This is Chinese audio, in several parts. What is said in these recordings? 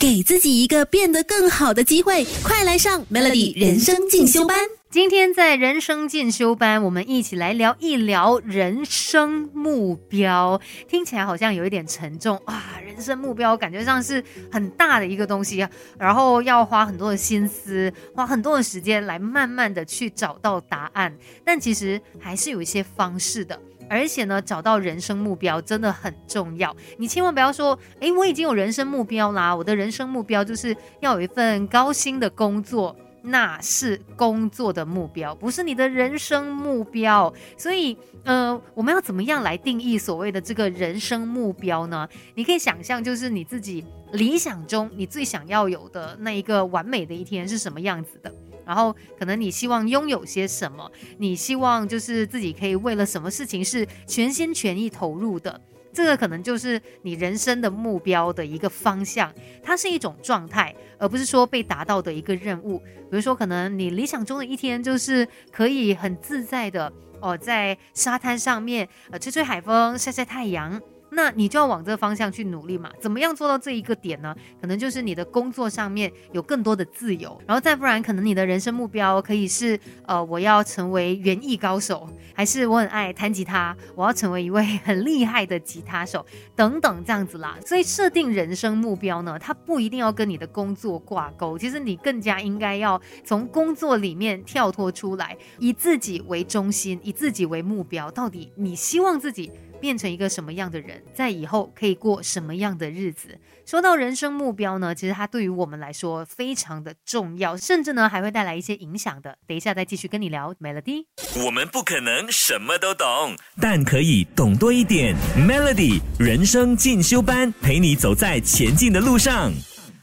给自己一个变得更好的机会，快来上 Melody 人生进修班。今天在人生进修班，我们一起来聊一聊人生目标。听起来好像有一点沉重啊，人生目标感觉上是很大的一个东西，然后要花很多的心思，花很多的时间来慢慢的去找到答案。但其实还是有一些方式的。而且呢，找到人生目标真的很重要。你千万不要说，诶，我已经有人生目标啦，我的人生目标就是要有一份高薪的工作，那是工作的目标，不是你的人生目标。所以，呃，我们要怎么样来定义所谓的这个人生目标呢？你可以想象，就是你自己理想中你最想要有的那一个完美的一天是什么样子的。然后可能你希望拥有些什么？你希望就是自己可以为了什么事情是全心全意投入的？这个可能就是你人生的目标的一个方向。它是一种状态，而不是说被达到的一个任务。比如说，可能你理想中的一天就是可以很自在的哦，在沙滩上面呃吹吹海风，晒晒太阳。那你就要往这个方向去努力嘛？怎么样做到这一个点呢？可能就是你的工作上面有更多的自由，然后再不然，可能你的人生目标可以是，呃，我要成为园艺高手，还是我很爱弹吉他，我要成为一位很厉害的吉他手，等等这样子啦。所以设定人生目标呢，它不一定要跟你的工作挂钩，其实你更加应该要从工作里面跳脱出来，以自己为中心，以自己为目标，到底你希望自己。变成一个什么样的人，在以后可以过什么样的日子？说到人生目标呢，其实它对于我们来说非常的重要，甚至呢还会带来一些影响的。等一下再继续跟你聊 Melody。我们不可能什么都懂，但可以懂多一点。Melody 人生进修班，陪你走在前进的路上。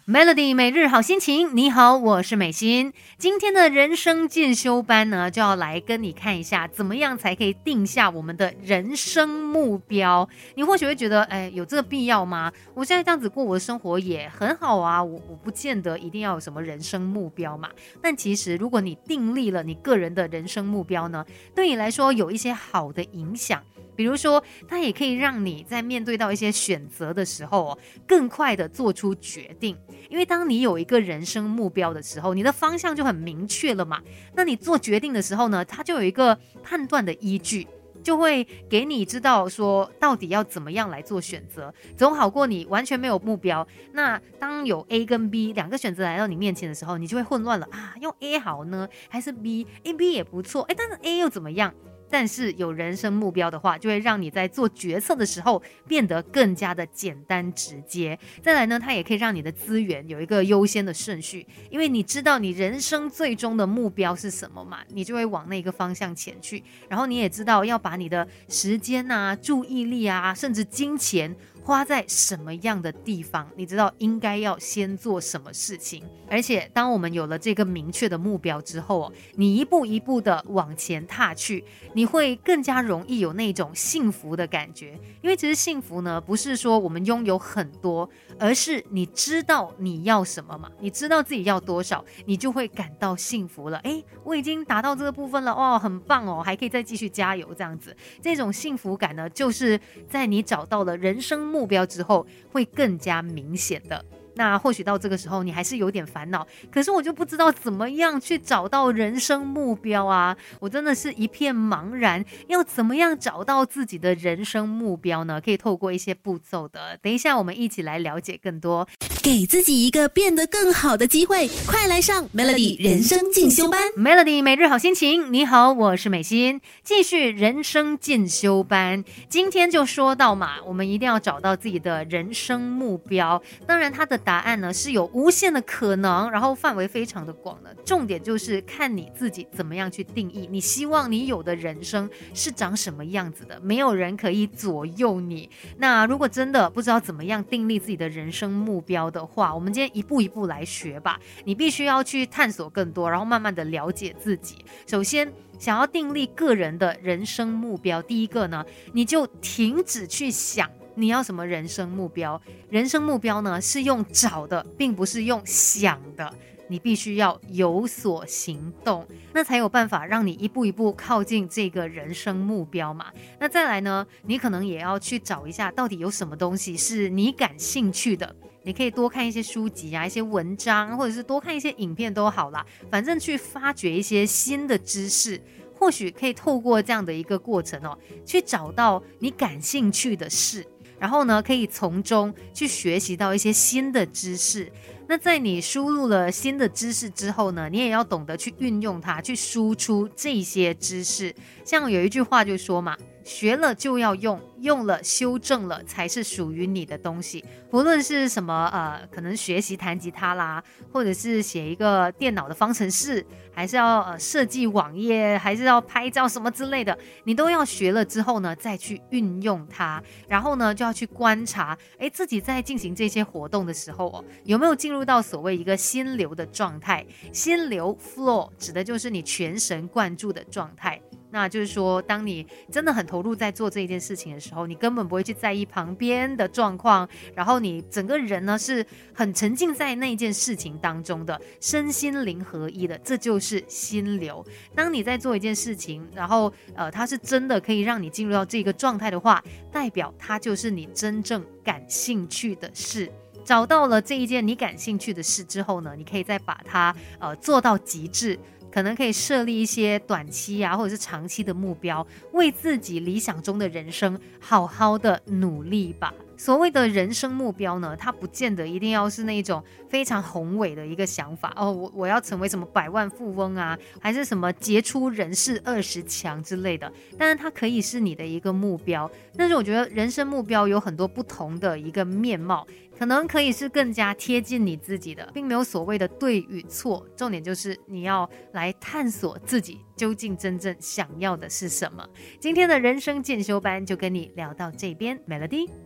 Melody 每日好心情，你好，我是美心。今天的人生进修班呢，就要来跟你看一下，怎么样才可以定下我们的人生目标。你或许会觉得，哎，有这个必要吗？我现在这样子过我的生活也很好啊，我我不见得一定要有什么人生目标嘛。但其实，如果你订立了你个人的人生目标呢，对你来说有一些好的影响。比如说，它也可以让你在面对到一些选择的时候哦，更快的做出决定。因为当你有一个人生目标的时候，你的方向就很明确了嘛。那你做决定的时候呢，它就有一个判断的依据，就会给你知道说到底要怎么样来做选择，总好过你完全没有目标。那当有 A 跟 B 两个选择来到你面前的时候，你就会混乱了啊，用 A 好呢，还是 B？A、B 也不错，哎，但是 A 又怎么样？但是有人生目标的话，就会让你在做决策的时候变得更加的简单直接。再来呢，它也可以让你的资源有一个优先的顺序，因为你知道你人生最终的目标是什么嘛，你就会往那个方向前去。然后你也知道要把你的时间啊、注意力啊，甚至金钱。花在什么样的地方？你知道应该要先做什么事情？而且，当我们有了这个明确的目标之后哦，你一步一步的往前踏去，你会更加容易有那种幸福的感觉。因为其实幸福呢，不是说我们拥有很多，而是你知道你要什么嘛？你知道自己要多少，你就会感到幸福了。诶，我已经达到这个部分了，哦，很棒哦，还可以再继续加油，这样子，这种幸福感呢，就是在你找到了人生。目标之后会更加明显的。那或许到这个时候你还是有点烦恼，可是我就不知道怎么样去找到人生目标啊！我真的是一片茫然，要怎么样找到自己的人生目标呢？可以透过一些步骤的，等一下我们一起来了解更多。给自己一个变得更好的机会，快来上 Melody 人生进修班。Melody 每日好心情，你好，我是美心，继续人生进修班。今天就说到嘛，我们一定要找到自己的人生目标。当然，它的答案呢是有无限的可能，然后范围非常的广的。重点就是看你自己怎么样去定义，你希望你有的人生是长什么样子的。没有人可以左右你。那如果真的不知道怎么样定立自己的人生目标，的话，我们今天一步一步来学吧。你必须要去探索更多，然后慢慢的了解自己。首先，想要订立个人的人生目标，第一个呢，你就停止去想你要什么人生目标。人生目标呢，是用找的，并不是用想的。你必须要有所行动，那才有办法让你一步一步靠近这个人生目标嘛。那再来呢，你可能也要去找一下，到底有什么东西是你感兴趣的。你可以多看一些书籍啊，一些文章，或者是多看一些影片都好啦。反正去发掘一些新的知识，或许可以透过这样的一个过程哦，去找到你感兴趣的事，然后呢，可以从中去学习到一些新的知识。那在你输入了新的知识之后呢，你也要懂得去运用它，去输出这些知识。像有一句话就说嘛。学了就要用，用了修正了才是属于你的东西。不论是什么，呃，可能学习弹吉他啦，或者是写一个电脑的方程式，还是要呃设计网页，还是要拍照什么之类的，你都要学了之后呢，再去运用它。然后呢，就要去观察，哎，自己在进行这些活动的时候哦，有没有进入到所谓一个心流的状态？心流 flow 指的就是你全神贯注的状态。那就是说，当你真的很投入在做这一件事情的时候，你根本不会去在意旁边的状况，然后你整个人呢是很沉浸在那件事情当中的，身心灵合一的，这就是心流。当你在做一件事情，然后呃，它是真的可以让你进入到这个状态的话，代表它就是你真正感兴趣的事。找到了这一件你感兴趣的事之后呢，你可以再把它呃做到极致。可能可以设立一些短期啊，或者是长期的目标，为自己理想中的人生好好的努力吧。所谓的人生目标呢，它不见得一定要是那种非常宏伟的一个想法哦。我我要成为什么百万富翁啊，还是什么杰出人士二十强之类的。但是它可以是你的一个目标。但是我觉得人生目标有很多不同的一个面貌。可能可以是更加贴近你自己的，并没有所谓的对与错，重点就是你要来探索自己究竟真正想要的是什么。今天的人生进修班就跟你聊到这边，Melody。